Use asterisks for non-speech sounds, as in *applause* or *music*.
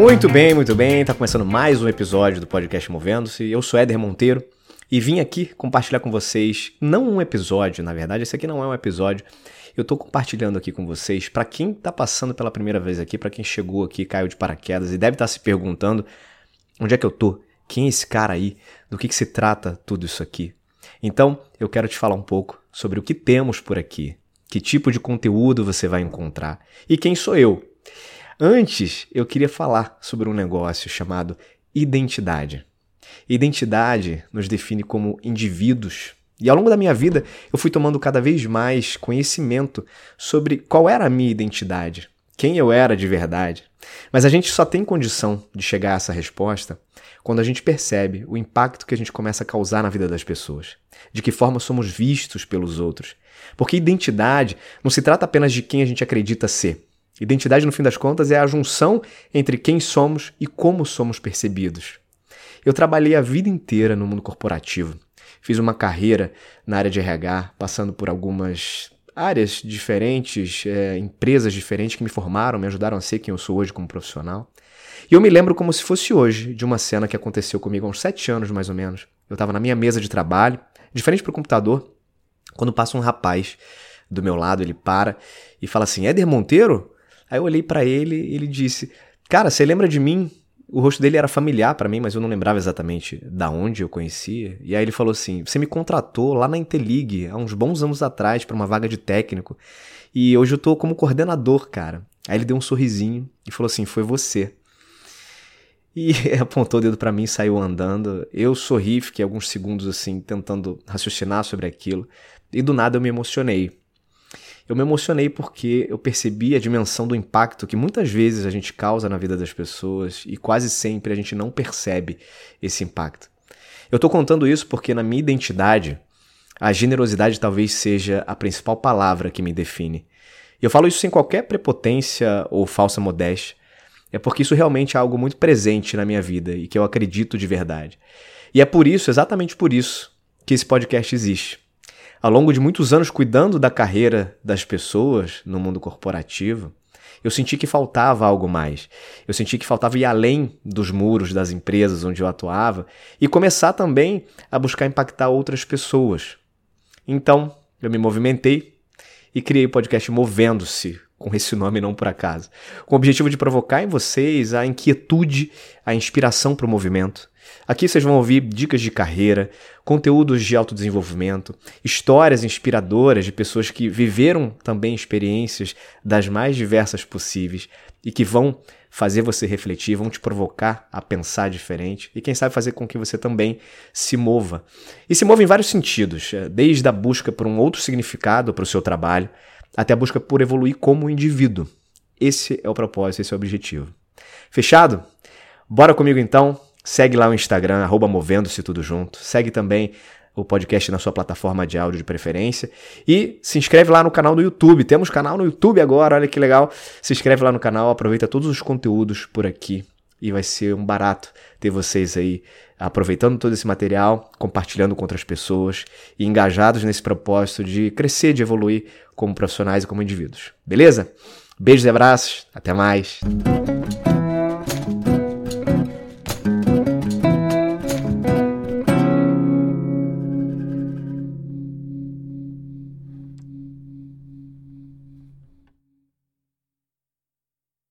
Muito bem, muito bem. Tá começando mais um episódio do podcast Movendo-se. Eu sou Éder Monteiro e vim aqui compartilhar com vocês, não um episódio, na verdade, esse aqui não é um episódio. Eu tô compartilhando aqui com vocês para quem tá passando pela primeira vez aqui, para quem chegou aqui, caiu de paraquedas e deve estar tá se perguntando onde é que eu tô? Quem é esse cara aí? Do que, que se trata tudo isso aqui? Então, eu quero te falar um pouco sobre o que temos por aqui, que tipo de conteúdo você vai encontrar e quem sou eu. Antes, eu queria falar sobre um negócio chamado identidade. Identidade nos define como indivíduos. E ao longo da minha vida, eu fui tomando cada vez mais conhecimento sobre qual era a minha identidade, quem eu era de verdade. Mas a gente só tem condição de chegar a essa resposta quando a gente percebe o impacto que a gente começa a causar na vida das pessoas, de que forma somos vistos pelos outros. Porque identidade não se trata apenas de quem a gente acredita ser. Identidade, no fim das contas, é a junção entre quem somos e como somos percebidos. Eu trabalhei a vida inteira no mundo corporativo. Fiz uma carreira na área de RH, passando por algumas áreas diferentes, é, empresas diferentes que me formaram, me ajudaram a ser quem eu sou hoje como profissional. E eu me lembro como se fosse hoje de uma cena que aconteceu comigo há uns sete anos, mais ou menos. Eu estava na minha mesa de trabalho, diferente para o computador, quando passa um rapaz do meu lado, ele para e fala assim: Éder Monteiro? Aí eu olhei para ele e ele disse: Cara, você lembra de mim? O rosto dele era familiar para mim, mas eu não lembrava exatamente da onde eu conhecia. E aí ele falou assim: "Você me contratou lá na Intelig há uns bons anos atrás para uma vaga de técnico, e hoje eu tô como coordenador, cara". Aí ele deu um sorrisinho e falou assim: "Foi você". E *laughs* apontou o dedo para mim e saiu andando. Eu sorri, fiquei alguns segundos assim tentando raciocinar sobre aquilo, e do nada eu me emocionei. Eu me emocionei porque eu percebi a dimensão do impacto que muitas vezes a gente causa na vida das pessoas e quase sempre a gente não percebe esse impacto. Eu estou contando isso porque na minha identidade, a generosidade talvez seja a principal palavra que me define. E eu falo isso sem qualquer prepotência ou falsa modéstia, é porque isso realmente é algo muito presente na minha vida e que eu acredito de verdade. E é por isso, exatamente por isso, que esse podcast existe ao longo de muitos anos cuidando da carreira das pessoas no mundo corporativo, eu senti que faltava algo mais. Eu senti que faltava ir além dos muros das empresas onde eu atuava e começar também a buscar impactar outras pessoas. Então, eu me movimentei e criei o podcast Movendo-se, com esse nome não por acaso, com o objetivo de provocar em vocês a inquietude, a inspiração para o movimento. Aqui vocês vão ouvir dicas de carreira, conteúdos de autodesenvolvimento, histórias inspiradoras de pessoas que viveram também experiências das mais diversas possíveis e que vão fazer você refletir, vão te provocar a pensar diferente e quem sabe fazer com que você também se mova. E se mova em vários sentidos, desde a busca por um outro significado para o seu trabalho, até a busca por evoluir como indivíduo. Esse é o propósito, esse é o objetivo. Fechado? Bora comigo então. Segue lá o Instagram, movendo-se tudo junto. Segue também o podcast na sua plataforma de áudio de preferência. E se inscreve lá no canal do YouTube. Temos canal no YouTube agora, olha que legal. Se inscreve lá no canal, aproveita todos os conteúdos por aqui. E vai ser um barato ter vocês aí aproveitando todo esse material, compartilhando com outras pessoas e engajados nesse propósito de crescer, de evoluir como profissionais e como indivíduos. Beleza? Beijos e abraços, até mais.